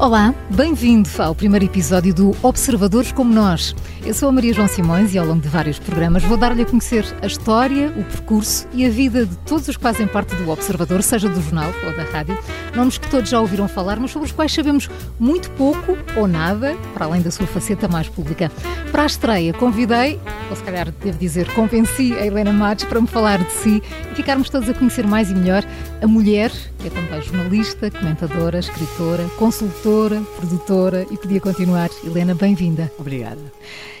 Olá, bem-vindo ao primeiro episódio do Observadores como Nós. Eu sou a Maria João Simões e ao longo de vários programas vou dar-lhe a conhecer a história, o percurso e a vida de todos os que fazem parte do Observador, seja do jornal ou da rádio. Nomes que todos já ouviram falar, mas sobre os quais sabemos muito pouco ou nada, para além da sua faceta mais pública. Para a estreia, convidei, ou se calhar devo dizer, convenci a Helena Matos para me falar de si e ficarmos todos a conhecer mais e melhor a mulher, que é também jornalista, comentadora, escritora, consultora autora, produtora e podia continuar. Helena, bem-vinda. Obrigada.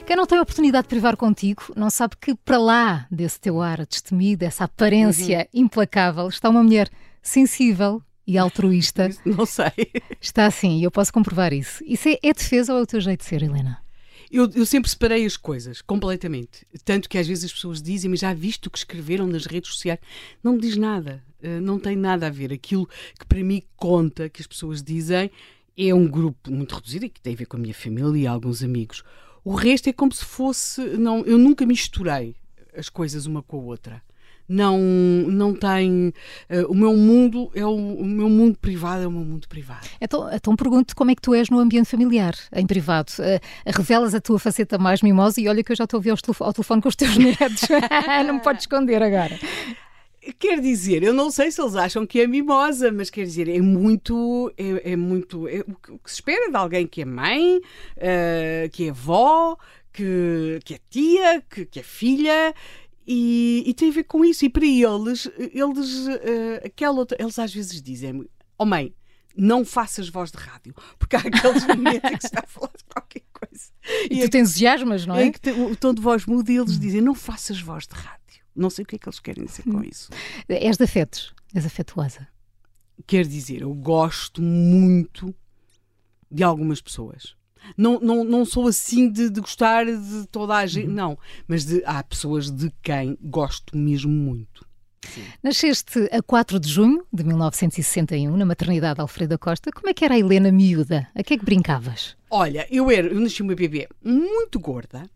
Quem não tem a oportunidade de privar contigo, não sabe que para lá desse teu ar destemido, essa aparência uhum. implacável, está uma mulher sensível e altruísta. Não sei. Está assim, eu posso comprovar isso. Isso é, é defesa ou é o teu jeito de ser, Helena? Eu, eu, sempre separei as coisas, completamente. Tanto que às vezes as pessoas dizem, mas já visto o que escreveram nas redes sociais. Não me diz nada. Uh, não tem nada a ver. Aquilo que para mim conta, que as pessoas dizem, é um grupo muito reduzido e que tem a ver com a minha família e alguns amigos. O resto é como se fosse. Não, eu nunca misturei as coisas uma com a outra. Não, não tem. Uh, o meu mundo é o, o, meu mundo privado é o meu mundo privado. Então, então pergunto como é que tu és no ambiente familiar, em privado. Uh, revelas a tua faceta mais mimosa e olha que eu já estou a ouvir ao telefone com os teus netos. não me podes esconder agora. Quer dizer, eu não sei se eles acham que é mimosa, mas quer dizer, é muito. É, é muito. É, o, que, se espera de alguém que é mãe, uh, que é avó, que, que é tia, que, que é filha. E, e, tem a ver com isso. E para eles, eles, uh, aquela outra, eles às vezes dizem: Oh mãe, não faças voz de rádio, porque há aqueles momentos em que se está a falar de qualquer coisa. E, e tu te entusiasmas, não é? Em que te, o tom de voz muda e eles dizem: Não faças voz de rádio. Não sei o que é que eles querem dizer com hum. isso. És de afetos? És afetuosa? Quer dizer, eu gosto muito de algumas pessoas. Não, não, não sou assim de, de gostar de toda a gente, uhum. não. Mas de, há pessoas de quem gosto mesmo muito. Sim. Nasceste a 4 de junho de 1961, na maternidade Alfredo Costa. Como é que era a Helena miúda? A que é que brincavas? Olha, eu, era, eu nasci uma bebê muito gorda,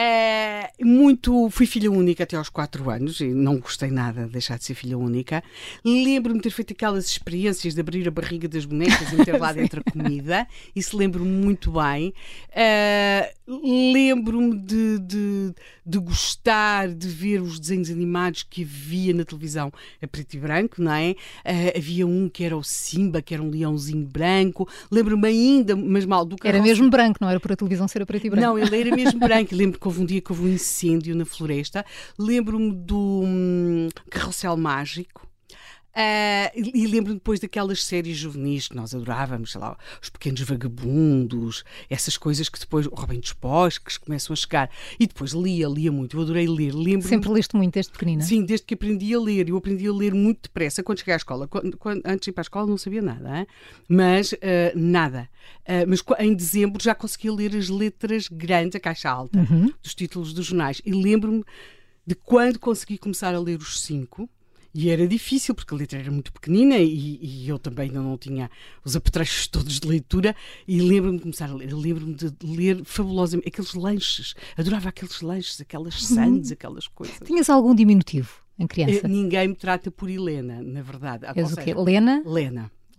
é, muito, fui filha única até aos 4 anos e não gostei nada de deixar de ser filha única. Lembro-me de ter feito aquelas experiências de abrir a barriga das bonecas e meter lá dentro a comida. Isso lembro-me muito bem. É, lembro-me de, de, de, gostar de ver os desenhos animados que havia na televisão a preto e branco, não é? É, havia um que era o Simba, que era um leãozinho branco. Lembro-me ainda, mas mal do que Era mesmo branco, não era por a televisão ser a preto e branco? Não, ele era mesmo branco. Lembro houve um dia que houve um incêndio na floresta. Lembro-me do hum, Carrossel Mágico. Uh, e lembro-me depois daquelas séries juvenis que nós adorávamos, sei lá, Os Pequenos Vagabundos, essas coisas que depois, Robin dos Pós, que começam a chegar. E depois lia, lia muito, eu adorei ler. Lembro Sempre leste muito desde pequenina? Sim, desde que aprendi a ler. Eu aprendi a ler muito depressa quando cheguei à escola. Quando, quando, antes de ir para a escola não sabia nada, hein? mas uh, nada. Uh, mas em dezembro já conseguia ler as letras grandes, a caixa alta, uhum. dos títulos dos jornais. E lembro-me de quando consegui começar a ler os cinco e era difícil, porque a letra era muito pequenina e, e eu também ainda não tinha os apetrechos todos de leitura. E lembro-me de começar a ler. Lembro-me de ler fabulosamente aqueles lanches. Adorava aqueles lanches, aquelas uhum. sandes, aquelas coisas. Tinhas algum diminutivo em criança? Eh, ninguém me trata por Helena, na verdade. És o quê? Lena?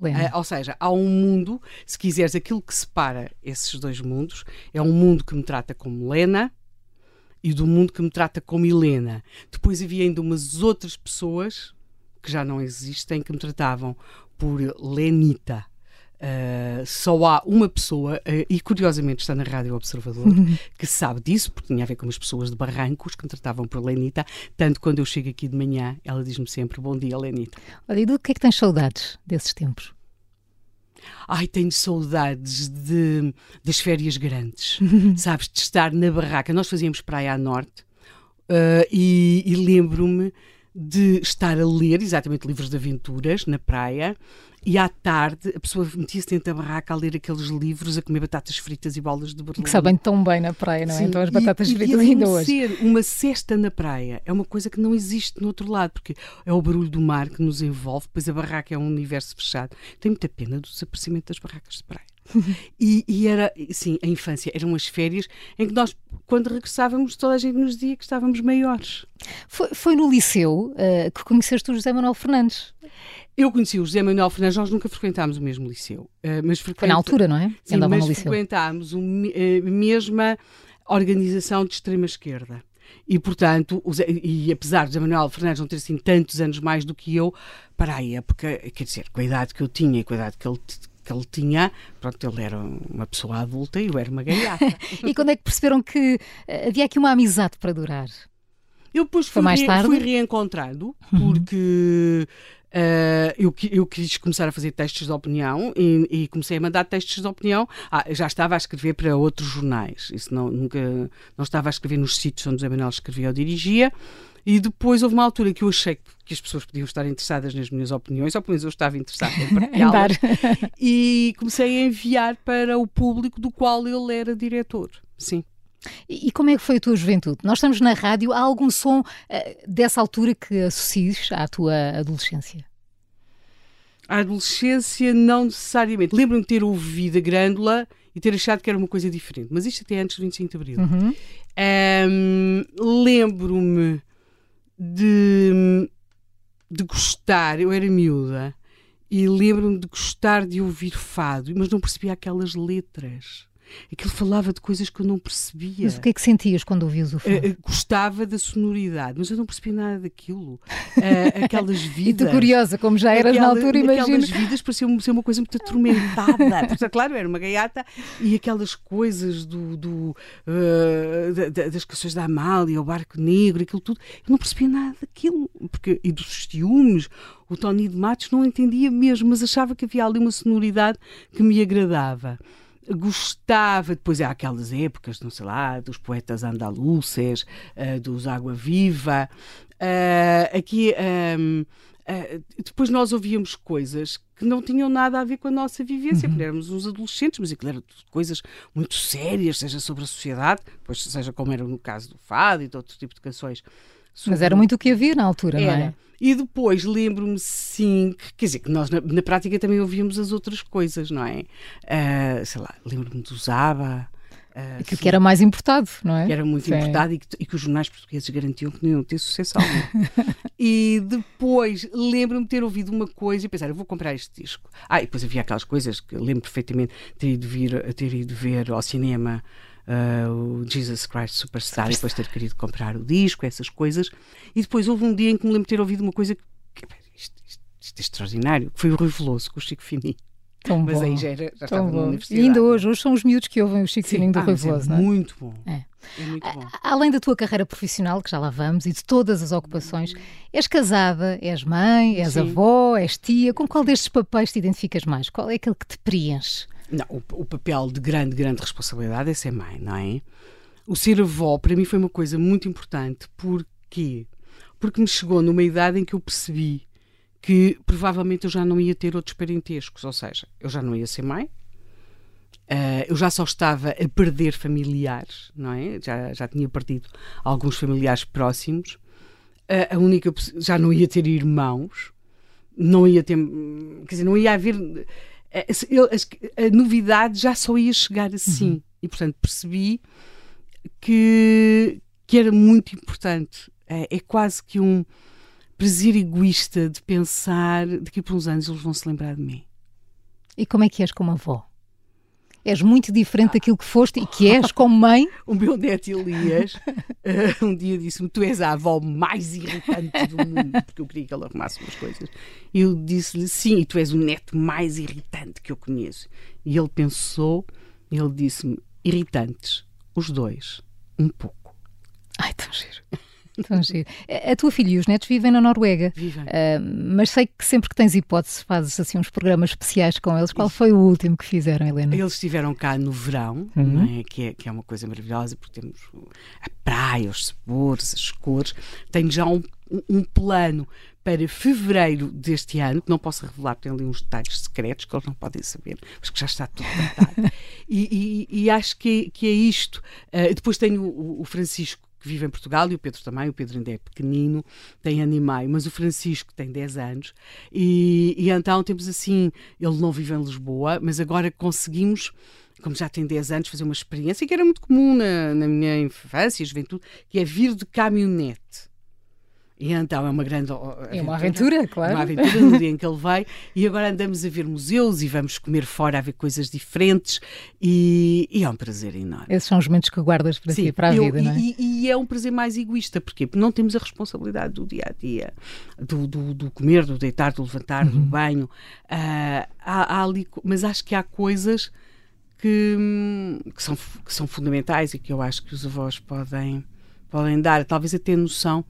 Lena. Uh, ou seja, há um mundo, se quiseres, aquilo que separa esses dois mundos é um mundo que me trata como Lena e do mundo que me trata como Helena. Depois havia ainda umas outras pessoas que já não existem que me tratavam por Lenita. Uh, só há uma pessoa, uh, e curiosamente está na Rádio Observador, que sabe disso, porque tinha a ver com as pessoas de Barrancos que me tratavam por Lenita. Tanto quando eu chego aqui de manhã, ela diz-me sempre: Bom dia, Lenita. Olha, e do que é que tens saudades desses tempos? Ai, tenho saudades de, das férias grandes, sabes, de estar na barraca. Nós fazíamos praia à norte uh, e, e lembro-me de estar a ler exatamente livros de aventuras na praia e à tarde a pessoa metia-se dentro da barraca a ler aqueles livros, a comer batatas fritas e bolas de berlim. Que sabem tão bem na praia, não é? Sim, então as batatas e, fritas e ainda hoje. ser uma cesta na praia é uma coisa que não existe no outro lado, porque é o barulho do mar que nos envolve, pois a barraca é um universo fechado. Tenho muita pena do desaparecimento das barracas de praia. e, e, era, sim, a infância, eram as férias em que nós, quando regressávamos, toda a gente nos dizia que estávamos maiores. Foi, foi no liceu uh, que conheceste o José Manuel Fernandes? Eu conheci o José Manuel Fernandes, nós nunca frequentámos o mesmo liceu. Uh, mas frequenta... Foi na altura, não é? Sim, mas frequentámos a mesma organização de extrema-esquerda. E, portanto, e apesar de José Manuel Fernandes não ter assim tantos anos mais do que eu, para a época, quer dizer, com a idade que eu tinha e com a idade que ele, que ele tinha, pronto, ele era uma pessoa adulta e eu era uma gaiata. e quando é que perceberam que eh, havia aqui uma amizade para durar? Eu depois fui, mais tarde? fui reencontrado, uhum. Uh, eu, eu, quis começar a fazer textos de opinião e, e, comecei a mandar textos de opinião. Ah, já estava a escrever para outros jornais, isso não, nunca, não estava a escrever nos sítios onde José Manuel escrevia ou dirigia. E depois houve uma altura que eu achei que as pessoas podiam estar interessadas nas minhas opiniões, ou pelo menos eu estava interessada em partilhá-las. e comecei a enviar para o público do qual ele era diretor. Sim. E como é que foi a tua juventude? Nós estamos na rádio, há algum som uh, dessa altura que associes à tua adolescência? A adolescência, não necessariamente. Lembro-me de ter ouvido a Grândola e ter achado que era uma coisa diferente, mas isto até antes do 25 de Abril. Uhum. Um, Lembro-me de, de gostar, eu era miúda, e lembro-me de gostar de ouvir fado, mas não percebia aquelas letras. Aquilo falava de coisas que eu não percebia. Mas o que é que sentias quando ouvias o fado? Uh, gostava da sonoridade, mas eu não percebia nada daquilo. Uh, aquelas vidas. e tu curiosa, como já eras aquela, na altura, imagina. Aquelas vidas pareciam ser uma coisa muito atormentada. Porque, claro, era uma gaiata e aquelas coisas do, do uh, das canções da Amália, o Barco Negro, aquilo tudo. Eu não percebia nada daquilo. Porque, e dos ciúmes. O Tony de Matos não entendia mesmo, mas achava que havia ali uma sonoridade que me agradava gostava, depois há aquelas épocas, não sei lá, dos poetas andaluces, uh, dos Água Viva. Uh, aqui. Um, Uh, depois nós ouvíamos coisas que não tinham nada a ver com a nossa vivência, uhum. porque éramos uns adolescentes, mas aquilo era coisas muito sérias, seja sobre a sociedade, depois seja como era no caso do fado e de outro tipo de canções. Sobre... Mas era muito o que havia na altura, era. não é? E depois lembro-me, sim, que, quer dizer, que nós na, na, prática também ouvíamos as outras coisas, não é? Uh, sei lá, lembro-me do Zaba. Uh, que, que, era mais importado, não é? Que era muito Sim. importado e que, e que, os jornais portugueses garantiam que não iam ter sucesso algum. e depois lembro-me de ter ouvido uma coisa e pensar, eu vou comprar este disco. Ah, e depois havia aquelas coisas que lembro perfeitamente ter ido, vir, ter ido ver ao cinema uh, o Jesus Christ Superstar, e depois ter querido comprar o disco, essas coisas. E depois houve um dia em que me lembro de ter ouvido uma coisa que, isto, isto, isto é extraordinário, que foi o Rui Veloso com o Chico Fininho. Tão Mas bom. aí já, era, já estava bom. na universidade. E ainda hoje, hoje são os miúdos que ouvem o Chico Sim, Fininho do ah, Rui Veloso, é não é? Muito bom. É. É muito bom. Além da tua carreira profissional, que já lá vamos, e de todas as ocupações, és casada, és mãe, és Sim. avó, és tia. Com qual destes papéis te identificas mais? Qual é aquele que te preenche? Não, o, o papel de grande, grande responsabilidade é ser mãe, não é? o ser avó para mim foi uma coisa muito importante. Porquê? Porque me chegou numa idade em que eu percebi que provavelmente eu já não ia ter outros parentescos, ou seja, eu já não ia ser mãe, uh, eu já só estava a perder familiares, não é? Já, já tinha perdido alguns familiares próximos, uh, a única já não ia ter irmãos, não ia ter, quer dizer, não ia haver a, a, a novidade já só ia chegar assim uhum. e portanto percebi que, que era muito importante. É, é quase que um prazer egoísta de pensar daqui por uns anos eles vão se lembrar de mim. E como é que és como avó? És muito diferente daquilo que foste e que és como mãe? o meu neto Elias uh, um dia disse-me: Tu és a avó mais irritante do mundo, porque eu queria que ele arrumasse umas coisas. E eu disse-lhe: Sim, e tu és o neto mais irritante que eu conheço. E ele pensou, ele disse-me: Irritantes os dois, um pouco. Ai, tão giro. Tão giro. A tua filha e os netos vivem na Noruega. Vivem. Uh, mas sei que sempre que tens hipótese fazes assim uns programas especiais com eles. Qual foi o último que fizeram, Helena? Eles estiveram cá no verão, uhum. é? Que, é, que é uma coisa maravilhosa, porque temos a praia, os sabores, as cores. Tenho já um, um plano para fevereiro deste ano, que não posso revelar, tem ali uns detalhes secretos que eles não podem saber, mas que já está tudo tratado. e, e, e, acho que, que é isto. Uh, depois tenho o, o Francisco que vive em Portugal e o Pedro também. O Pedro ainda é pequenino, tem ano e meio, mas o Francisco tem 10 anos. E, e, então temos assim: ele não vive em Lisboa, mas agora conseguimos. Como já tem 10 anos, fazer uma experiência que era muito comum na, na minha infância e juventude, que é vir de caminhonete E então é uma grande. Aventura, é uma aventura, claro. Uma aventura no dia em que ele vai. E agora andamos a ver museus e vamos comer fora a ver coisas diferentes. E, e é um prazer enorme. Esses são os momentos que guardas para Sim, si, para a eu, vida, não é? E, e, é um prazer mais egoísta. Porquê? Porque não temos a responsabilidade do dia a dia, do, do, do comer, do deitar, do levantar, uhum. do banho. Uh, há, há ali, mas acho que há coisas que, que, são, que são fundamentais e que eu acho que os avós podem, podem dar, talvez até noção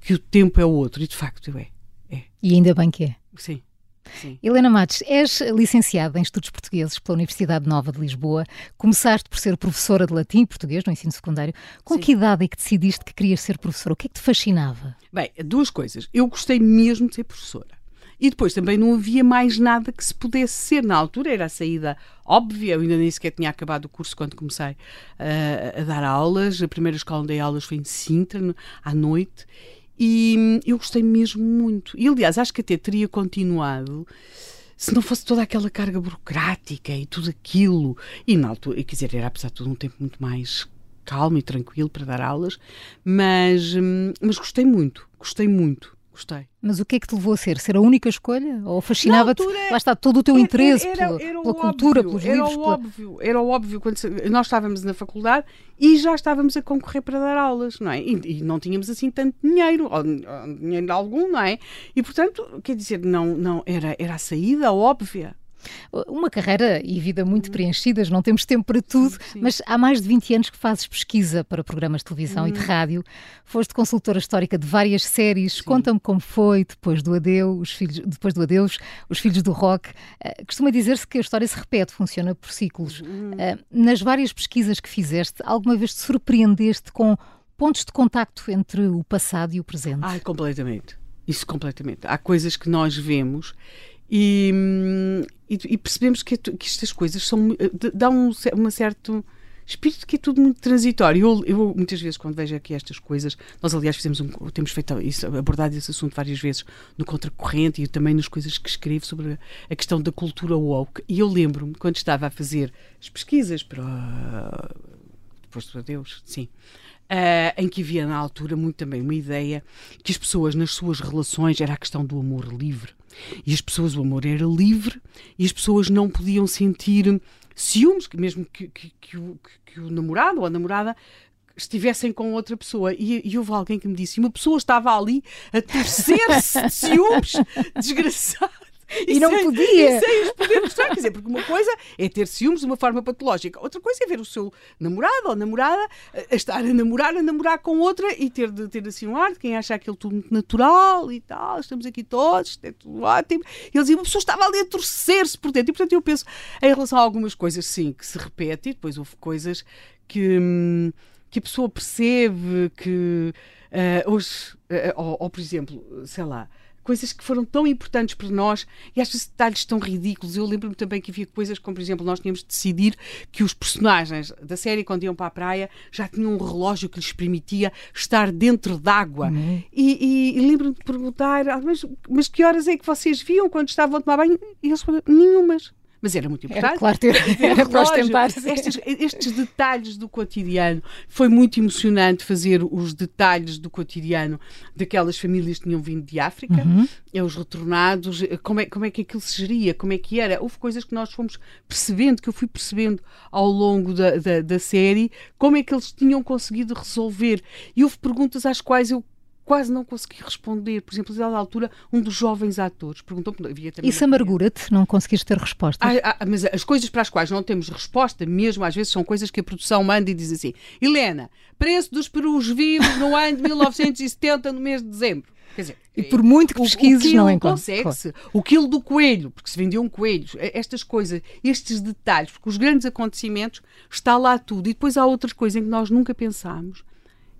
que o tempo é o outro, e de facto é. é. E ainda bem que é. Sim. Sim. Helena Matos, és licenciada em Estudos Portugueses pela Universidade Nova de Lisboa. Começaste por ser professora de latim e português no ensino secundário. Com Sim. que idade é que decidiste que querias ser professora? O que é que te fascinava? Bem, duas coisas. Eu gostei mesmo de ser professora. E depois também não havia mais nada que se pudesse ser. Na altura era a saída óbvia, eu ainda nem sequer tinha acabado o curso quando comecei uh, a dar aulas. A primeira escola onde dei aulas foi em Sintra, à noite. E eu gostei mesmo muito. E aliás, acho que até teria continuado se não fosse toda aquela carga burocrática e tudo aquilo. E na altura, quer dizer, era apesar de tudo um tempo muito mais calmo e tranquilo para dar aulas, mas, hum, mas gostei muito, gostei muito. Gostei. Mas o que é que te levou a ser? Ser a única escolha? Ou fascinava-te? Lá está todo o teu era, interesse era, era, pela, pela cultura, pelos era livros? O pela... óbvio, era o óbvio. Quando nós estávamos na faculdade e já estávamos a concorrer para dar aulas, não é? E, e não tínhamos assim tanto dinheiro, ou, ou, dinheiro algum, não é? E portanto, quer dizer, não, não era, era a saída óbvia. Uma carreira e vida muito uhum. preenchidas, não temos tempo para tudo, sim, mas há mais de 20 anos que fazes pesquisa para programas de televisão e de uhum. rádio. Foste consultora histórica de várias séries. Conta-me como foi depois do adeus, os filhos, depois do adeus, os filhos do rock. Uh, costuma dizer-se que a história se repete, funciona por ciclos. Uh, nas várias pesquisas que fizeste, alguma vez te surpreendeste com pontos de contacto entre o passado e o presente? Ai, completamente. Isso completamente. Há coisas que nós vemos e, e, e percebemos que, que, estas coisas são, dão um, uma certo espírito que é tudo muito transitório. Eu, eu, muitas vezes, quando vejo aqui estas coisas, nós aliás fizemos um, temos feito isso, abordado esse assunto várias vezes no Contracorrente e também nas coisas que escrevo sobre a questão da cultura woke. E eu lembro-me, quando estava a fazer as pesquisas para. Do Deus, sim. Uh, em que havia na altura muito também uma ideia que as pessoas nas suas relações era a questão do amor livre e as pessoas, o amor era livre e as pessoas não podiam sentir ciúmes, mesmo que, que, que, o, que o namorado ou a namorada estivessem com outra pessoa. E, e houve alguém que me disse: uma pessoa estava ali a torcer-se de ciúmes, desgraçado. E, não sem, podia. E sem os poder mostrar. Quer dizer, porque uma coisa é ter ciúmes de uma forma patológica, outra coisa é ver o seu namorado ou namorada a estar a namorar, a namorar com outra e ter de ter assim um ar de quem acha aquilo tudo muito natural e tal, estamos aqui todos, é tudo ótimo. E eles diziam, uma pessoa estava ali a torcer-se por dentro. E portanto eu penso em relação a algumas coisas, sim, que se repetem, e depois houve coisas que, hum, que a pessoa percebe que uh, hoje, uh, ou, ou por exemplo, sei lá coisas que foram tão importantes para nós e às vezes detalhes tão ridículos. Eu lembro-me também que havia coisas como, por exemplo, nós tínhamos de decidir que os personagens da série, quando iam para a praia, já tinham um relógio que lhes permitia estar dentro d'água. Uhum. E, e, e lembro-me de perguntar, ah, mas, mas que horas é que vocês viam quando estavam a tomar banho? E eles falaram, nenhumas mas era muito importante. Era, claro, ter, era para ostentar. Estes, estes detalhes do cotidiano. Foi muito emocionante fazer os detalhes do cotidiano daquelas famílias que tinham vindo de África, uhum. É os retornados, como é, como é que aquilo se geria, como é que era. Houve coisas que nós fomos percebendo, que eu fui percebendo ao longo da, da, da série, como é que eles tinham conseguido resolver. E houve perguntas às quais eu quase não consegui responder. Por exemplo, a altura, um dos jovens atores perguntou-me. Isso amargura-te? Não conseguiste ter resposta? Ah, ah, mas as coisas para as quais não temos resposta, mesmo às vezes, são coisas que a produção manda e diz assim: Helena, preço dos perus vivos no ano de 1970, no mês de dezembro. Quer dizer, e por muito que pesquises, não encontra. Consegue-se. O quilo do coelho, porque se vendiam coelhos, estas coisas, estes detalhes, porque os grandes acontecimentos, está lá tudo. E depois há outras coisas em que nós nunca pensámos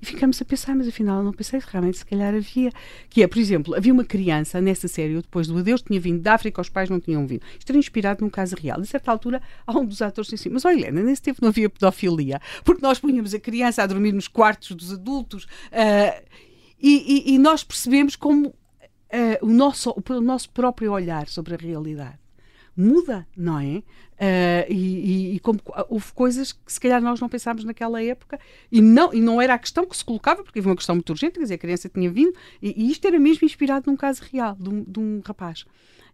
e ficamos a pensar, mas afinal não pensei, realmente se calhar havia. Que é, por exemplo, havia uma criança nessa série, depois do Adeus, tinha vindo da África, os pais não tinham vindo. Isto era inspirado num caso real. A certa altura, há um dos atores disse assim: Mas olha, Helena, nesse tempo não havia pedofilia, porque nós punhamos a criança a dormir nos quartos dos adultos uh, e, e, e, nós percebemos como uh, o, nosso, o nosso próprio olhar sobre a realidade muda, não é? Uh, e, e, e, como houve coisas que se calhar nós não pensámos naquela época e não, e não era a questão que se colocava, porque havia uma questão muito urgente, quer dizer, a criança tinha vindo e, e isto era mesmo inspirado num caso real de um, de um rapaz.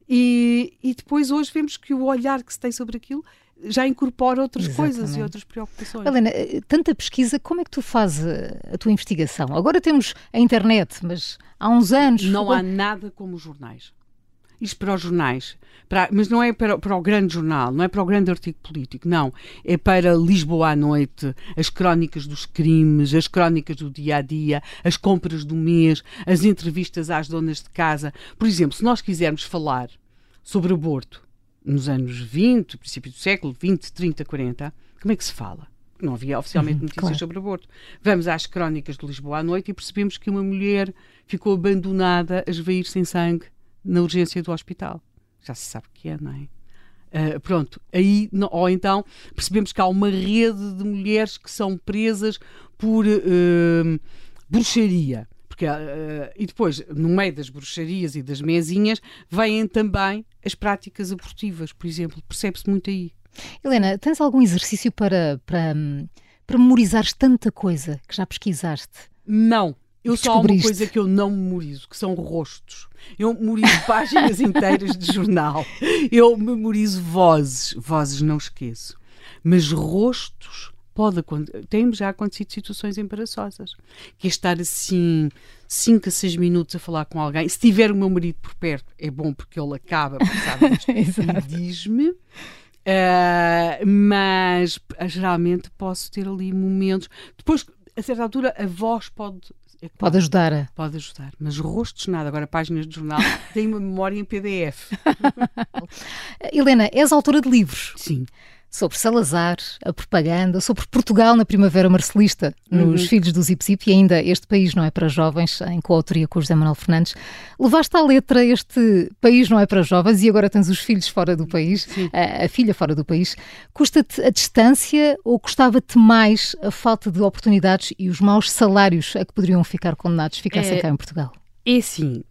E, e depois hoje vemos que o olhar que se tem sobre aquilo já incorpora outras Exatamente. coisas e outras preocupações. Helena, eh, tanta pesquisa, como é que tu fazes a tua investigação? Agora temos a internet, mas há uns anos. Não há nada como os jornais. Isto para os jornais, para, mas não é para, para, o grande jornal, não é para o grande artigo político, não. É para Lisboa à noite, as crónicas dos crimes, as crónicas do dia a dia, as compras do mês, as entrevistas às donas de casa. Por exemplo, se nós quisermos falar sobre aborto nos anos 20, princípio do século 20, 30, 40, como é que se fala? Não havia oficialmente uhum, notícias claro. sobre aborto. Vamos às crónicas de Lisboa à noite e percebemos que uma mulher ficou abandonada a esvair sem sangue na urgência do hospital. Já se sabe o que é, não é? Uh, pronto, aí, ou então percebemos que há uma rede de mulheres que são presas por uh, bruxaria. Porque, uh, e depois, no meio das bruxarias e das mesinhas, vêm também as práticas abortivas, por exemplo. Percebe-se muito aí. Helena, tens algum exercício para, para, para memorizares tanta coisa que já pesquisaste? Não. Eu só há uma coisa que eu não memorizo, que são rostos. Eu memorizo páginas inteiras de jornal. Eu memorizo vozes. Vozes não esqueço. Mas rostos pode tem já acontecido situações embaraçosas. Que é estar assim 5 a 6 minutos a falar com alguém. Se tiver o meu marido por perto, é bom porque ele acaba por saber e diz-me. Uh, mas geralmente posso ter ali momentos. Depois, a certa altura, a voz pode é pode ajudar. Pode ajudar, mas rostos nada. Agora, páginas de jornal têm uma memória em PDF. Helena, és autora de livros. Sim sobre Salazar, a propaganda, sobre Portugal na Primavera Marcelista, nos uhum. Filhos do Zip Zip e ainda Este País Não É Para Jovens, em coautoria com o José Manuel Fernandes. Levaste à letra este País Não É Para Jovens e agora tens os filhos fora do país, a, a, filha fora do país. Custa-te a distância ou custava-te mais a falta de oportunidades e os maus salários a que poderiam ficar condenados ficassem é, cá em Portugal? É assim,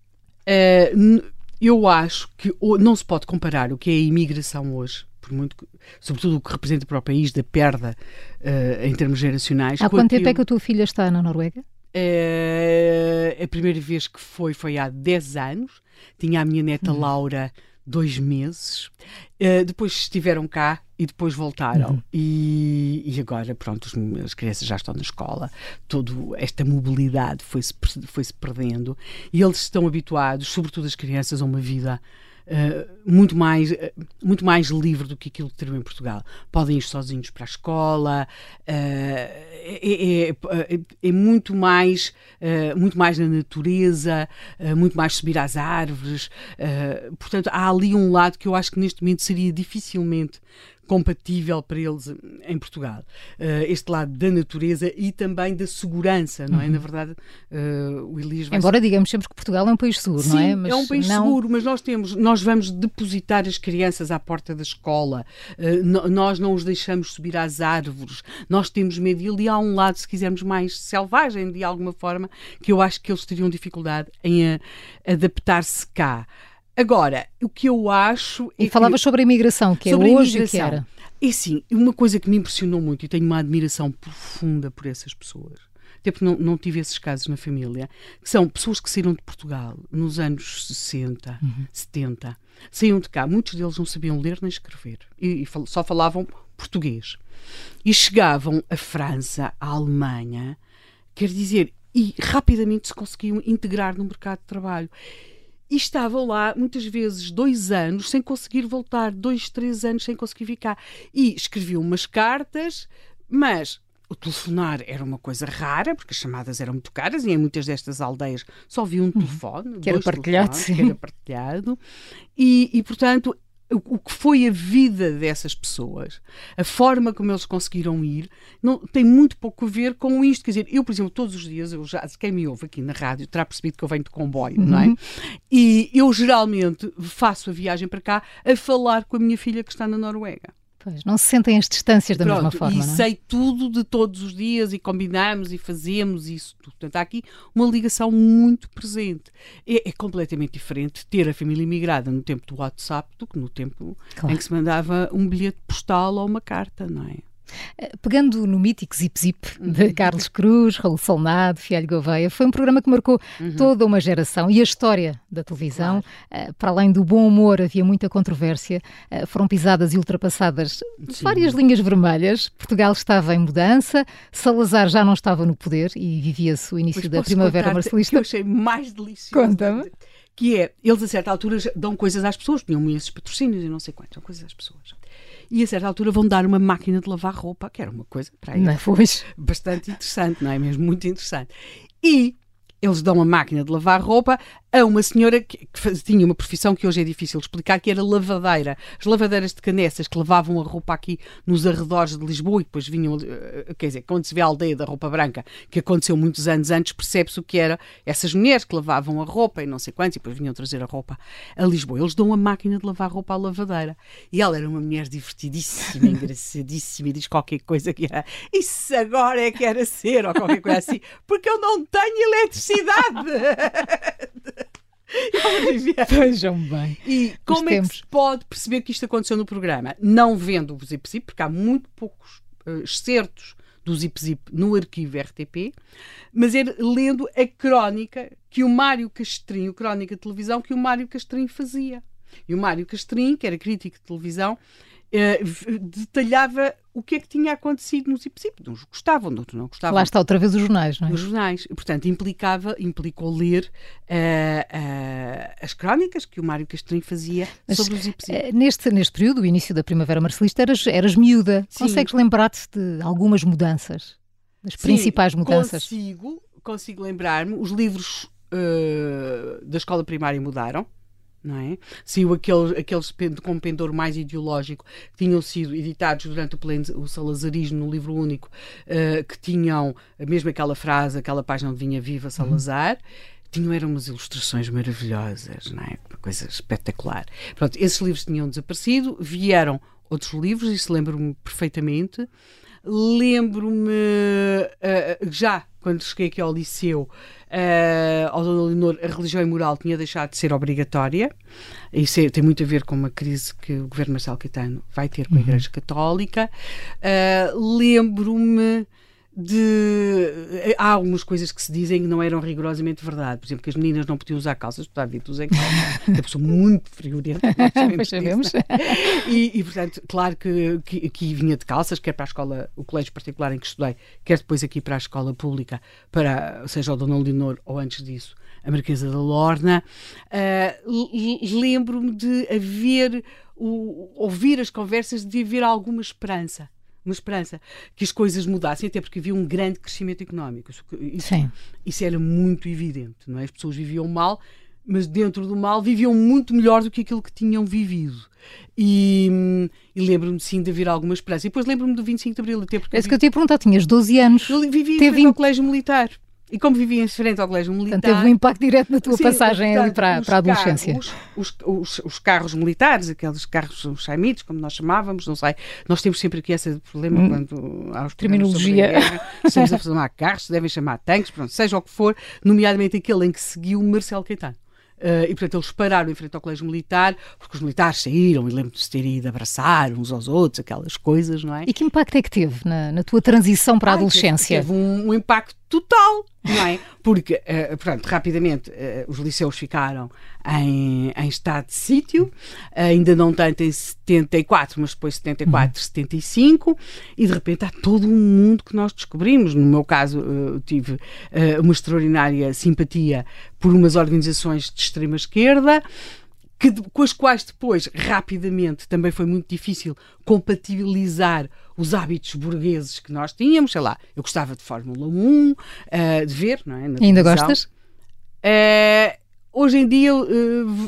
uh, eu acho que não se pode comparar o que é a imigração hoje por muito, sobretudo o que representa para o país da perda uh, em termos geracionais. Há quanto tempo é que a tua filha está na Noruega? Uh, a primeira vez que foi foi há 10 anos. Tinha a minha neta uhum. Laura dois meses. Uh, depois estiveram cá e depois voltaram. Uhum. E, e, agora, pronto, as crianças já estão na escola, toda esta mobilidade foi-se foi -se perdendo e eles estão habituados, sobretudo as crianças, a uma vida uh, muito, mais, uh, muito mais livre do que aquilo que teriam em Portugal. Podem ir sozinhos para a escola, uh, é, é, é, é, muito, mais, muito mais na natureza, muito mais subir às árvores. portanto, há ali um lado que eu acho que neste momento seria dificilmente compatível para eles em Portugal. Uh, este lado da natureza e também da segurança, não é? Uhum. Na verdade, uh, o Elias vai... Embora digamos sempre que Portugal é um país seguro, Sim, não é? Mas é um país não... seguro, mas nós temos, nós vamos depositar as crianças à porta da escola, uh, nós não os deixamos subir às árvores, nós temos medo e ali há um lado, se quisermos, mais selvagem de alguma forma, que eu acho que eles teriam dificuldade em adaptar-se cá. Agora, o que eu acho. É e falavas sobre a imigração, que é hoje o que era. E sim, uma coisa que me impressionou muito e tenho uma admiração profunda por essas pessoas, até porque não, não tive esses casos na família, que são pessoas que saíram de Portugal nos anos 60, uhum. 70, saíam de cá, muitos deles não sabiam ler nem escrever e, e só falavam português. E chegavam à França, à Alemanha, quer dizer, e rapidamente se conseguiam integrar no mercado de trabalho e estavam lá muitas vezes dois anos sem conseguir voltar, dois, três anos sem conseguir ficar. E escreviam umas cartas, mas o telefonar era uma coisa rara, porque as chamadas eram muito caras e em muitas destas aldeias só havia um uhum. telefone, que era partilhado, que era partilhado. E, e, portanto, o que foi a vida dessas pessoas, a forma como eles conseguiram ir, não, tem muito pouco a ver com isto. Quer dizer, eu, por exemplo, todos os dias, eu já, quem me ouve aqui na rádio terá percebido que eu venho de comboio, uhum. não é? Uhum. E eu geralmente faço a viagem para cá a falar com a minha filha que está na Noruega. Pois, não se sentem as distâncias da Pronto, mesma forma, e não é? sei tudo de todos os dias e combinamos e fazemos isso tudo. Portanto, há aqui uma ligação muito presente. É, é completamente diferente ter a família imigrada no tempo do WhatsApp do que no tempo Claro. em que se mandava um bilhete postal ou uma carta, não é? Eh, Pegando no mítico Zip Zip Uhum. de Carlos Cruz, Raul Solnado, Fialho Gouveia, foi um programa que marcou Uhum. toda uma geração e a história da televisão. eh, Para além do bom humor, havia muita controvérsia, eh, foram pisadas e ultrapassadas várias linhas vermelhas. Portugal estava em mudança, Salazar já não estava no poder e vivia-se o início Mas da Primavera contar-te que Marcelista. eu achei mais delicioso. Conta-me. Que é, eles a certa altura dão coisas às pessoas, tinham esses patrocínios e não sei quantos, dão coisas às pessoas. E a certa altura vão dar uma máquina de lavar roupa, que era uma coisa para aí Não é, bastante interessante, não é mesmo? Muito interessante. E eles dão a máquina de lavar roupa a uma senhora que, que tinha uma profissão que hoje é difícil explicar, que era lavadeira. As lavadeiras de canessas que lavavam a roupa aqui nos arredores de Lisboa e depois vinham, eh, quer dizer, quando se vê a aldeia da roupa branca, que aconteceu muitos anos antes, percebe-se o que era essas mulheres que lavavam a roupa e não sei quantos, e depois vinham trazer a roupa a Lisboa. Eles dão a máquina de lavar roupa à lavadeira. E ela era uma mulher divertidíssima, engraçadíssima, e diz qualquer coisa que era isso agora é que era ser, ou qualquer coisa assim, porque eu não tenho eletricidade. Vivia Vejam bem. e como é que se pode perceber que isto aconteceu no programa? Não vendo o Zip Zip, porque há muito poucos eh, excertos do Zip Zip no arquivo RTP, mas era lendo a crónica que o Mário Castrinho, crónica de televisão, que o Mário Castrinho fazia. E o Mário Castrinho, que era crítico de televisão, eh, detalhava o que é que tinha acontecido no Zip Zip. Uns gostavam, outros não gostavam Lá está outra vez os jornais, não é? nos jornais. Portanto, implicava, implicou ler eh, eh, as crónicas que o Mário Castrinho fazia Mas, sobre os. Eh, Neste, neste período, o início da Primavera Marcelista, eras, eras miúda. Sim. Consegues lembrar-te de algumas mudanças? Das Sim, principais mudanças? Consigo, consigo lembrar-me. Os livros da escola primária mudaram. Não é? Saiu aqueles, aqueles com pendor mais ideológico que tinham sido editados durante o, pleno, o salazarismo no livro único, eh, que tinham mesmo aquela frase, aquela página onde vinha Viva Salazar. Tinham eram umas ilustrações maravilhosas, não é? Uma coisa espetacular. Pronto, esses livros tinham desaparecido, vieram outros livros, isso lembro-me perfeitamente. Lembro-me eh, já quando cheguei aqui ao liceu, eh, ao Dona Leonor, a religião e moral tinha deixado de ser obrigatória. Isso é- tem muito a ver com uma crise que o governo Marcelo Caetano vai ter com a Igreja Católica. Eh, Lembro-me de. Há algumas coisas que se dizem que não eram rigorosamente verdade. Por exemplo, que as meninas não podiam usar calças, portanto, de usar calças. É uma pessoa muito friorenta. Pois sabemos. E, e, portanto, claro que, que, que vinha de calças, quer para a escola, o colégio particular em que estudei, quer depois aqui para a escola pública, para, seja o Dona Leonor ou antes disso, a Marquesa da Lorna. L- Lembro-me de haver, o, ouvir as conversas, de haver alguma esperança. Uma esperança que as coisas mudassem, até porque havia um grande crescimento económico. Isso, Sim. isso era muito evidente, não é? As pessoas viviam mal, mas dentro do mal viviam muito melhor do que aquilo que tinham vivido. E, e lembro-me sim de haver alguma esperança. E depois lembro-me do 25 de Abril, até porque É isso que eu te ia perguntar. Tinhas 12 anos. eu vivi Teve ao colégio militar. E como vivia em frente ao colégio militar. Portanto, teve um impacto direto na tua Sim, passagem ali portanto, para, os para a adolescência. carros- os, os- os carros militares, aqueles carros os chaimitos, como nós chamávamos, não sei. Nós temos sempre aqui esse problema quando há os Hum. Terminologia. guerra, Estamos a chamar carros, se devem chamar tanques, pronto, seja o que for, nomeadamente aquele em que seguiu Marcelo Caetano. Eh, e portanto eles pararam em frente ao colégio militar, porque os militares saíram e lembro-me de terem ido abraçar uns aos outros, aquelas coisas, não é? E que impacto é que teve na, na tua transição para a Ai, teve- adolescência? Teve, um, um impacto total, não é? Porque, eh, pronto, rapidamente eh, os liceus ficaram em, em estado de sítio, ainda não tanto em 74, mas depois 74, 75, e de repente há todo um mundo que nós descobrimos. No meu caso, eu tive uma extraordinária simpatia por umas organizações de extrema-esquerda, que, de- com as quais depois, rapidamente, também foi muito difícil compatibilizar os hábitos burgueses que nós tínhamos. Sei lá, eu gostava de Fórmula 1, eh, de ver, não é? Ainda gostas? Eh, hoje em dia uh,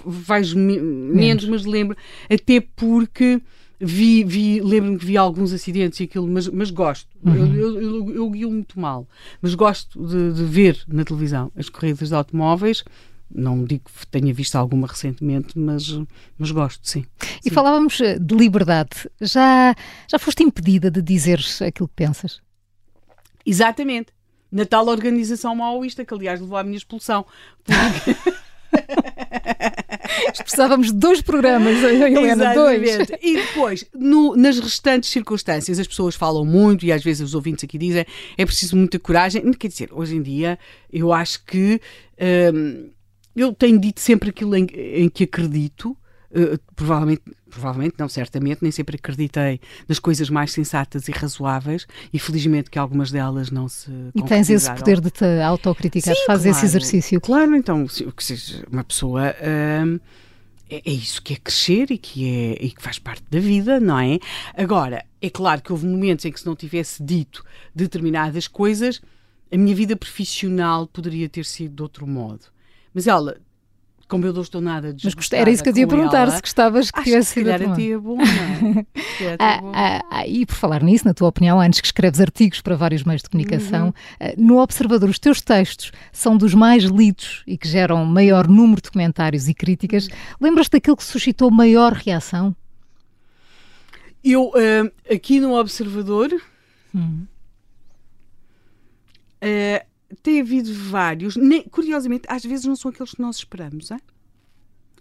vejo me- menos, mas lembro, até porque vi, vi lembro-me que vi alguns acidentes e aquilo, mas, mas gosto. Eu, eu, eu, eu guio muito mal, mas gosto de, de ver na televisão as corridas de automóveis Não digo que tenha visto alguma recentemente, mas, mas gosto, sim. E sim. falávamos eh, de liberdade. Já, já foste impedida de dizer aquilo que pensas? Exatamente. Na tal organização maoísta, que aliás levou à minha expulsão. Porque... Precisávamos de dois programas, Helena, dois. E depois, no, nas restantes circunstâncias, as pessoas falam muito e às vezes os ouvintes aqui dizem é preciso muita coragem. Quer dizer, hoje em dia, eu acho que hum, eu tenho dito sempre aquilo em, em que acredito. Uh, provavelmente, provavelmente não, certamente, nem sempre acreditei nas coisas mais sensatas e razoáveis e felizmente que algumas delas não se E tens esse poder de te autocriticar, fazes claro, esse exercício. Claro, então, se, se uma pessoa... Uh, é, é, isso que é crescer e que, é, e que faz parte da vida, não é? Agora, é claro que houve momentos em que se não tivesse dito determinadas coisas, a minha vida profissional poderia ter sido de outro modo. Mas ela como eu não estou nada Mas era isso que eu te ia perguntar, ela, se gostavas que tivesse sido era até bom, não é? ah, ah, ah, e por falar nisso, na tua opinião, antes que escreves artigos para vários meios de comunicação, uhum. No Observador, os teus textos são dos mais lidos e que geram maior número de comentários e críticas. Uhum. Lembras-te daquilo que suscitou maior reação? Eu, uh, aqui no Observador, uhum. uh, tem havido vários. Nem, curiosamente, às vezes não são aqueles que nós esperamos, é?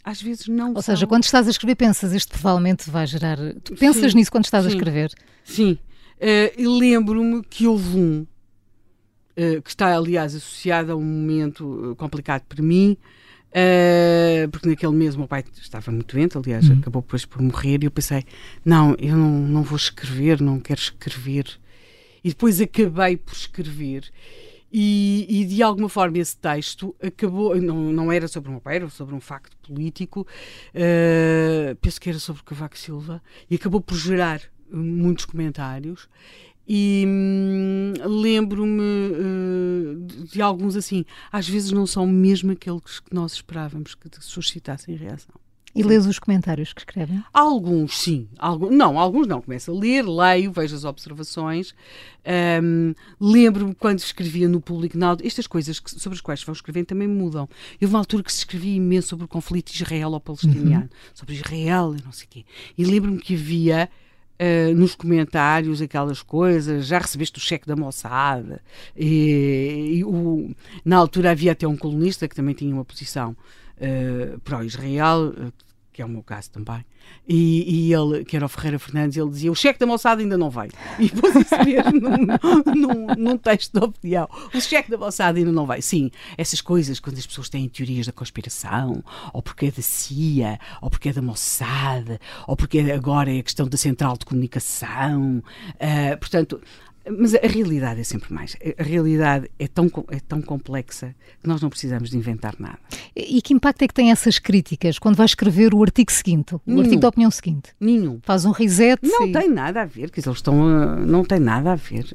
Às vezes não Ou são. seja, quando estás a escrever, pensas, isto provavelmente vai gerar. Tu pensas sim, nisso quando estás sim, a escrever? Sim. Uh, lembro-me que houve um uh, que está, aliás, associado a um momento uh, complicado para mim. porque naquele mês o meu pai estava muito doente, aliás, uhum. acabou depois por morrer, e eu pensei: não, eu não, não vou escrever, não quero escrever. E depois acabei por escrever. E, e, de alguma forma esse texto acabou, não, não era sobre um pai, era sobre um facto político, uh, penso que era sobre Cavaco Silva, e acabou por gerar muitos comentários. E hum, lembro-me uh, de, de, alguns assim, às vezes não são mesmo aqueles que nós esperávamos que suscitassem reação. E lês os comentários que escrevem? Alguns, sim. Alguns, não, alguns não. Começo a ler, leio, vejo as observações. Um, Lembro-me quando escrevia no Público Now, estas coisas que, sobre as quais vão escrevendo também mudam. Houve uma altura que se escrevia imenso sobre o conflito israelo-palestiniano, uhum. sobre Israel e não sei o quê. E lembro-me que havia Uh, nos comentários aquelas coisas, já recebeste o cheque da moçada. E, e o, na altura havia até um colunista que também tinha uma posição uh, para o Israel, uh, que é o meu caso também, e, e, ele, que era o Ferreira Fernandes, ele dizia: o cheque da moçada ainda não veio. E pôs isso mesmo num, num, num, texto de opinião: o cheque da moçada ainda não veio. Sim, essas coisas, quando as pessoas têm teorias da conspiração, ou porque é da CIA, ou porque é da moçada, ou porque agora é a questão da central de comunicação. Uh, portanto, mas a realidade é sempre mais. A realidade é tão, é tão complexa que nós não precisamos de inventar nada. E que impacto é que tem essas críticas quando vai escrever o artigo seguinte, o Nenhum. artigo da opinião seguinte? Nenhum. Faz um reset? Não e... tem nada a ver, que eles estão a... não tem nada a ver.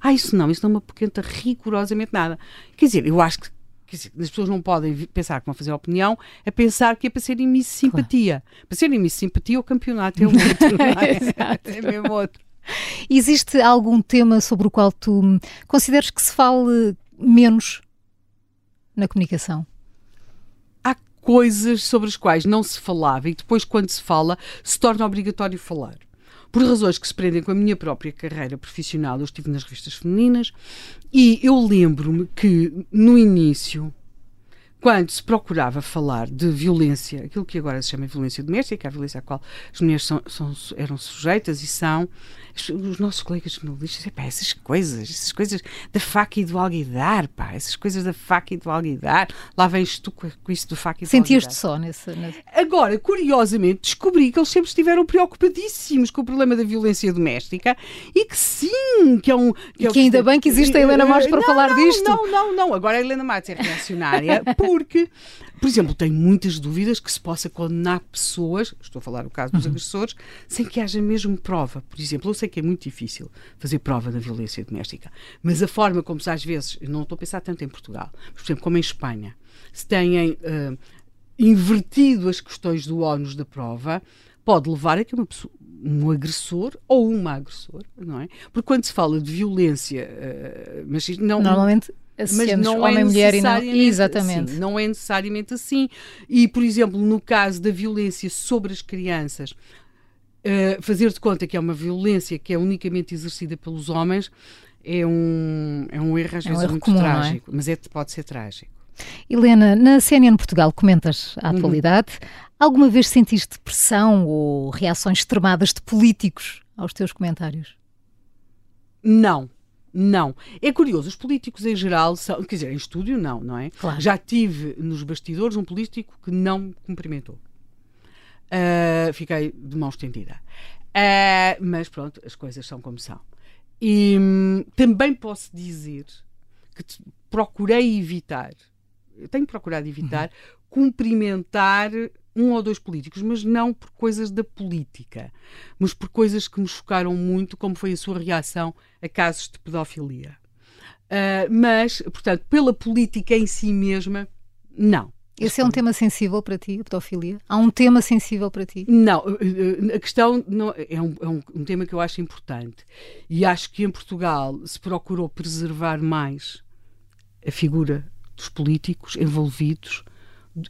Ah, isso não, isso não me apoquenta rigorosamente nada. Quer dizer, eu acho que Dizer, as pessoas não podem pensar que vão fazer opinião, é pensar que é para ser em Miss Simpatia. Claro. Para ser em Miss Simpatia, o campeonato é outro. é? é mesmo outro. Existe algum tema sobre o qual tu consideres que se fale menos na comunicação? Há coisas sobre as quais não se falava e depois, quando se fala, se torna obrigatório falar. Por razões que se prendem com a minha própria carreira profissional, eu estive nas revistas femininas e eu lembro-me que no início quando se procurava falar de violência, aquilo que agora se chama violência doméstica, a violência à qual as mulheres são, são, eram sujeitas e são, os nossos colegas jornalistas, pá, essas coisas, essas coisas da faca e do alguidar, pá, essas coisas da faca e do alguidar, lá vens tu com, isso do faca e do Sentias-te só nesse, nesse, Agora, curiosamente, descobri que eles sempre estiveram preocupadíssimos com o problema da violência doméstica e que sim, que é um... Que, é que ainda bem que existe a Helena Matos para não, falar não, disto. Não, não, não, agora a Helena Matos é reacionária porque por exemplo, tenho muitas dúvidas que se possa condenar pessoas, estou a falar o caso dos uhum. agressores, sem que haja mesmo prova. Por exemplo, eu sei que é muito difícil fazer prova da violência doméstica, mas a forma como se às vezes, não estou a pensar tanto em Portugal, mas, por exemplo, como em Espanha, se têm uh, invertido as questões do ónus da prova, pode levar a que uma pessoa, um agressor ou uma agressora, não é? Porque quando se fala de violência uh, machista, não. Normalmente mas não é homem, mulher e não... Exatamente. Assim, não é necessariamente assim. E, por exemplo, no caso da violência sobre as crianças, uh, fazer de conta que é uma violência que é unicamente exercida pelos homens é um, é um erro às é vezes um erro muito comum, é? trágico, é? mas é, pode ser trágico. Helena, na CNN Portugal comentas a uhum. atualidade. Uhum. Alguma vez sentiste pressão ou reações extremadas de políticos aos teus comentários? Não, não. É curioso, os políticos em geral são, quer dizer, em estúdio não, não é? Claro. Já tive nos bastidores um político que não me cumprimentou. Uh, fiquei de mão estendida. Uh, mas pronto, as coisas são como são. E hum, também posso dizer que procurei evitar, tenho procurado evitar, uhum. cumprimentar um ou dois políticos, mas não por coisas da política, mas por coisas que me chocaram muito, como foi a sua reação a casos de pedofilia. Uh, mas, portanto, pela política em si mesma, não. Esse é um tema sensível para ti, a pedofilia? Há um tema sensível para ti? Não, a questão não, é, um, é um, um, tema que eu acho importante. E acho que em Portugal se procurou preservar mais a figura dos políticos envolvidos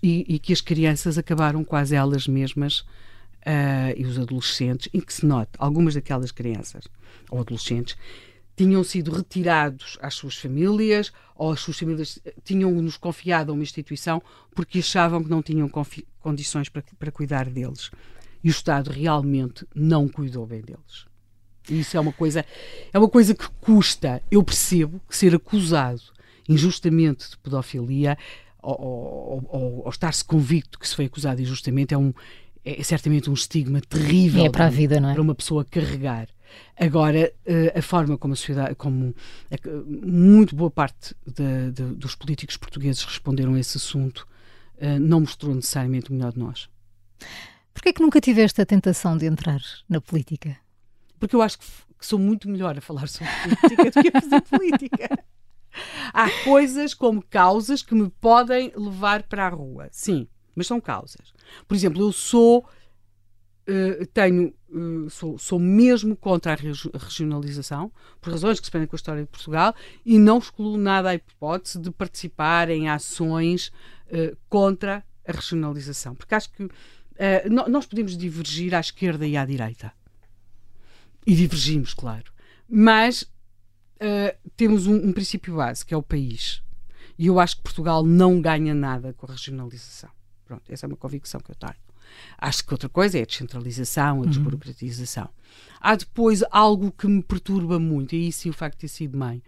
e, e que as crianças acabaram quase elas mesmas uh, e os adolescentes, em que se nota, algumas daquelas crianças ou adolescentes tinham sido retirados às suas famílias ou as suas famílias tinham-nos confiado a uma instituição porque achavam que não tinham condições para, para cuidar deles. E o Estado realmente não cuidou bem deles. E isso é uma coisa, é uma coisa que custa. Eu percebo que ser acusado injustamente de pedofilia ou, ou, ou, ou estar-se convicto que se foi acusado injustamente é um é certamente um estigma terrível é para, a vida, não é? para uma pessoa carregar. Agora, eh, a forma como a sociedade, como muito boa parte de, de, dos políticos portugueses responderam a esse assunto, eh, não mostrou necessariamente o melhor de nós. Porquê é que nunca tiveste a tentação de entrar na política? Porque eu acho que, que sou muito melhor a falar sobre política do que a fazer política. Há coisas como causas que me podem levar para a rua, sim, mas são causas. Por exemplo, eu sou Uh, tenho, uh, sou, sou mesmo contra a regionalização, por razões que se prendem com a história de Portugal, e não excluo nada a hipótese de participar em ações uh, contra a regionalização, porque acho que nós podemos divergir à esquerda e à direita. E divergimos, claro. Mas temos um, um princípio base, que é o país. E eu acho que Portugal não ganha nada com a regionalização. Pronto, essa é uma convicção que eu tenho. Acho que outra coisa é a descentralização, a uhum. desburocratização. Há depois algo que me perturba muito, e isso sim o facto de ter sido mãe,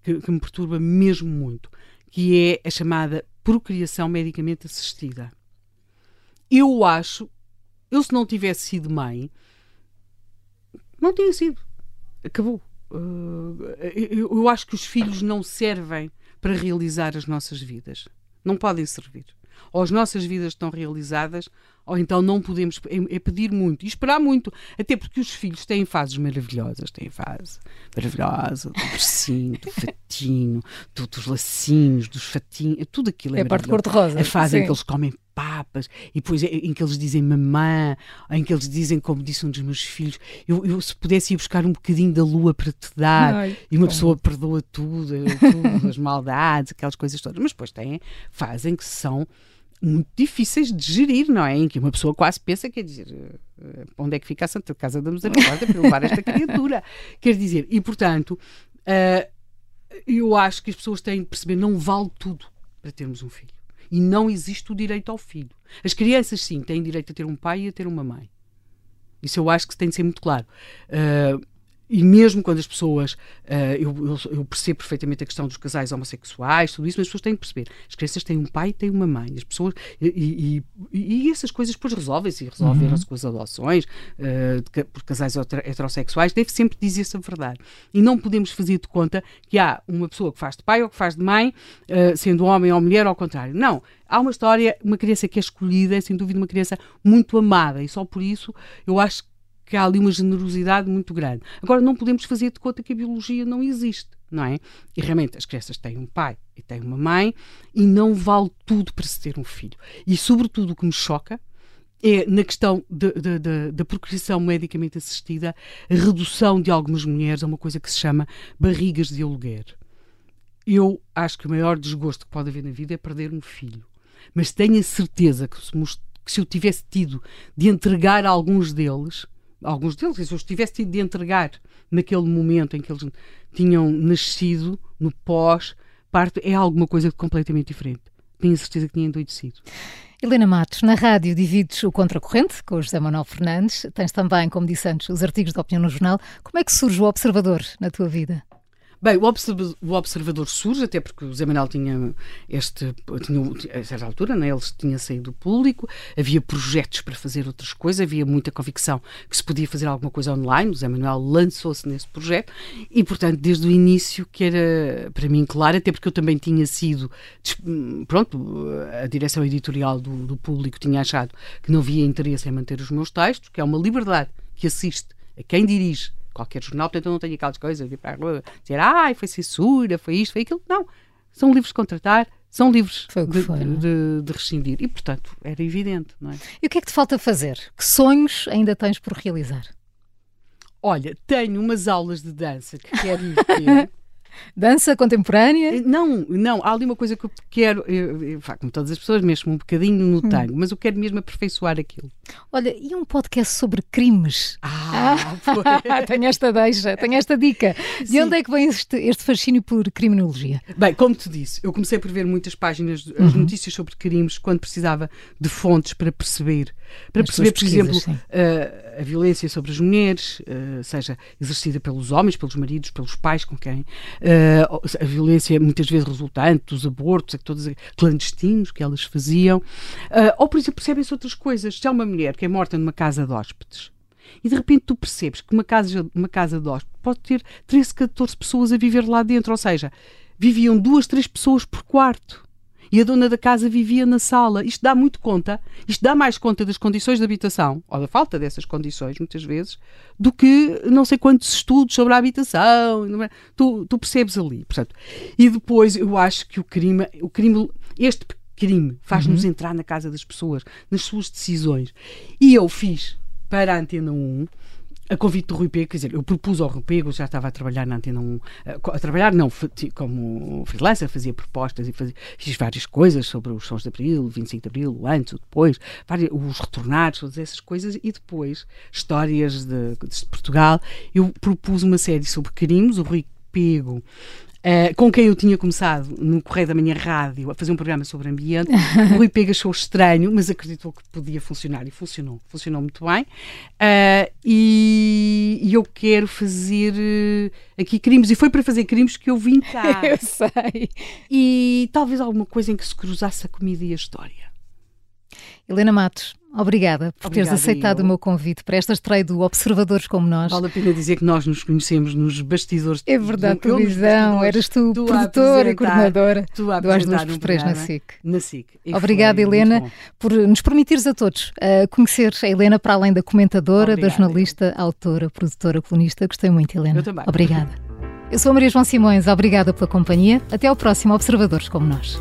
que, que me perturba mesmo muito, que é a chamada procriação medicamente assistida. Eu acho, eu se não tivesse sido mãe, não tinha sido. Acabou. Eu, eu acho que os filhos não servem para realizar as nossas vidas. Não podem servir ou as nossas vidas estão realizadas, ou então não podemos é, é, pedir muito e esperar muito, até porque os filhos têm fases maravilhosas, têm fase maravilhosa do bercinho, do fatinho, do, dos lacinhos, dos fatinhos, tudo aquilo é, é parte cor-de-rosa. A fase sim. em que eles comem papas, e depois em que eles dizem mamã, em que eles dizem, como disse um dos meus filhos, eu, eu se pudesse ir buscar um bocadinho da lua para te dar, Ai, e uma pessoa perdoa tudo, tudo as maldades, aquelas coisas todas, mas depois têm, fazem que são muito difíceis de gerir, não é? Em que uma pessoa quase pensa, quer dizer, eh, onde é que fica a Santa Casa da Misericórdia para levar esta criatura? Quer dizer, e portanto, uh, eu acho que as pessoas têm de perceber, não vale tudo para termos um filho. E não existe o direito ao filho. As crianças, sim, têm direito a ter um pai e a ter uma mãe. Isso eu acho que tem de ser muito claro. Uh, e mesmo quando as pessoas, uh, eu, eu, eu, percebo perfeitamente a questão dos casais homossexuais, tudo isso, mas as pessoas têm que perceber. As crianças têm um pai e têm uma mãe. As pessoas, e, e, e essas coisas depois resolvem-se, resolveram-se uhum. com as adoções uh, por casais heterossexuais, deve sempre dizer-se a verdade. E não podemos fazer de conta que há uma pessoa que faz de pai ou que faz de mãe, uh, sendo homem ou mulher, ou ao contrário. Não. Há uma história, uma criança que é escolhida, é sem dúvida uma criança muito amada, e só por isso eu acho que que há ali uma generosidade muito grande. Agora, não podemos fazer de conta que a biologia não existe, não é? E realmente as crianças têm um pai e têm uma mãe e não vale tudo para se ter um filho. E, sobretudo, o que me choca é na questão da procriação medicamente assistida, a redução de algumas mulheres a uma coisa que se chama barrigas de aluguer. eu acho que o maior desgosto que pode haver na vida é perder um filho. Mas tenho a certeza que se, que se eu tivesse tido de entregar alguns deles, alguns deles, se eu tivesse tido de entregar naquele momento em que eles tinham nascido, no pós-parto, é alguma coisa completamente diferente. Tenho certeza que tinha endoidecido. Helena Matos, na rádio divides o Contracorrente com José Manuel Fernandes. Tens também, como disse antes, os artigos de opinião no jornal. Como é que surge o Observador na tua vida? Bem, o observador, surge, até porque o Zé Manuel tinha este. Tinha, a certa altura, né, ele tinha saído do público, havia projetos para fazer outras coisas, havia muita convicção que se podia fazer alguma coisa online. O Zé Manuel lançou-se nesse projeto e, portanto, desde o início, que era para mim claro, até porque eu também tinha sido. Pronto, a direção editorial do, do público tinha achado que não havia interesse em manter os meus textos, que é uma liberdade que assiste a quem dirige qualquer jornal, portanto eu não tenho aquelas coisas de ir para a rua dizer, ai, foi censura, foi isto, foi aquilo. Não. São livres de contratar, são livres de, foi, de, de, de, rescindir. E, portanto, era evidente, não é? E o que é que te falta fazer? Que sonhos ainda tens por realizar? Olha, tenho umas aulas de dança que quero ir ter. Dança contemporânea? Eh, não, não. Há ali uma coisa que eu quero, eu, eu, como todas as pessoas, mexo um bocadinho no hum. tango, mas eu quero mesmo aperfeiçoar aquilo. Olha, e um podcast sobre crimes? Ah, ah tenho esta deixa, tenho esta dica. De Sim. onde é que vem este, este, fascínio por criminologia? Bem, como te disse, eu comecei por ver muitas páginas, uhum. as notícias sobre crimes, quando precisava de fontes para perceber. Para as perceber, por exemplo, uh, a violência sobre as mulheres, uh, seja exercida pelos homens, pelos maridos, pelos pais com quem uh, a violência muitas vezes resultante dos abortos, todos clandestinos que elas faziam, uh, ou por exemplo percebem-se outras coisas. Se há uma mulher que é morta numa casa de hóspedes e de repente tu percebes que uma casa, uma casa de hóspedes pode ter 13, 14 pessoas a viver lá dentro, ou seja, viviam duas, três pessoas por quarto e a dona da casa vivia na sala. Isto dá muito conta, isto dá mais conta das condições de habitação, ou da falta dessas condições, muitas vezes, do que não sei quantos estudos sobre a habitação. É? Tu, tu percebes ali. Portanto, e depois eu acho que o crime, o crime este crime faz-nos uhum. entrar na casa das pessoas, nas suas decisões. E eu fiz para a Antena 1 a convite do Rui Pego, quer dizer, eu propus ao Rui Pego, já estava a trabalhar na Antena 1, eh, a trabalhar não, como freelancer, fazia propostas e fazia, fiz várias coisas sobre os sons de Abril, 25 de Abril, o antes, o depois, várias, os retornados, todas essas coisas, e depois, histórias de, de Portugal. Eu propus uma série sobre crimes, o Rui Pego Uh, com quem eu tinha começado no Correio da Manhã Rádio a fazer um programa sobre ambiente. o Rui Pega achou estranho, mas acreditou que podia funcionar e funcionou. Funcionou muito bem. Uh, e, e, eu quero fazer uh, aqui crimes. E foi para fazer crimes que eu vim cá. eu sei. E talvez alguma coisa em que se cruzasse a comida e a história. Helena Matos, Obrigada por Obrigada, teres aceitado eu. o meu convite para esta estreia do Observadores como nós. Vale a pena dizer que nós nos conhecemos nos bastidores. É verdade, do, televisão, eras tu, tu produtora e coordenadora tu do Às Duas por Três na SIC. Na SIC. Obrigada, Helena, por nos permitires a todos uh, conhecer a Helena para além da comentadora, Obrigada, da jornalista, eu. autora, produtora, colunista. Gostei muito, Helena. Eu também. Obrigada. Eu sou a Maria João Simões, obrigada pela companhia. Até ao próximo Observadores como nós.